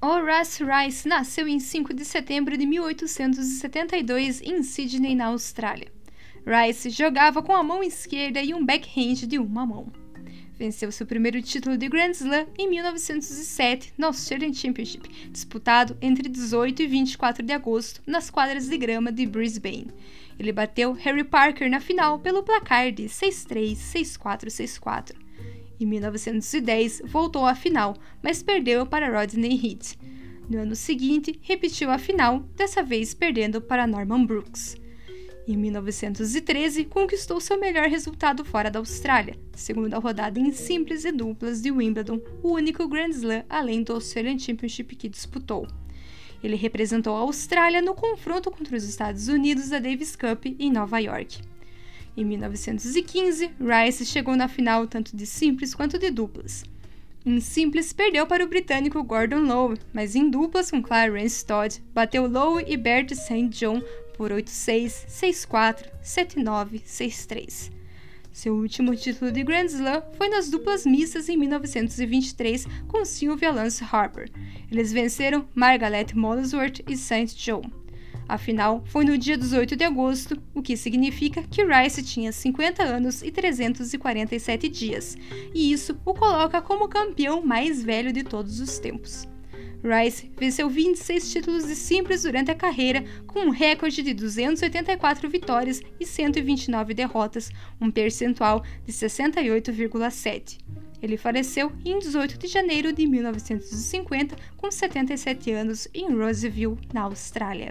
Horace Rice nasceu em 5 de setembro de 1872 em Sydney, na Austrália. Rice jogava com a mão esquerda e um backhand de uma mão. Venceu seu primeiro título de Grand Slam em 1907 no Australian Championship, disputado entre 18 e 24 de agosto nas quadras de grama de Brisbane. Ele bateu Harry Parker na final pelo placar de 6-3, 6-4, 6-4. Em 1910, voltou à final, mas perdeu para Rodney Heath. No ano seguinte, repetiu a final, dessa vez perdendo para Norman Brooks. Em 1913, conquistou seu melhor resultado fora da Austrália, segunda rodada em simples e duplas de Wimbledon, o único Grand Slam além do Australian Championship que disputou. Ele representou a Austrália no confronto contra os Estados Unidos da Davis Cup em Nova York. Em 1915, Rice chegou na final tanto de simples quanto de duplas. Em simples, perdeu para o britânico Gordon Lowe, mas em duplas com Clarence Todd, bateu Lowe e Bert St. John por 8-6, 6-4, 7-9, 6-3. Seu último título de Grand Slam foi nas duplas mistas em 1923 com Sylvia Lance Harper. Eles venceram Margaret Molesworth e St. John. A final foi no dia 18 de agosto, o que significa que Rice tinha 50 anos e 347 dias, e isso o coloca como campeão mais velho de todos os tempos. Rice venceu 26 títulos de simples durante a carreira, com um recorde de 284 vitórias e 129 derrotas, um percentual de 68,7. Ele faleceu em 18 de janeiro de 1950, com 77 anos, em Roseville, na Austrália.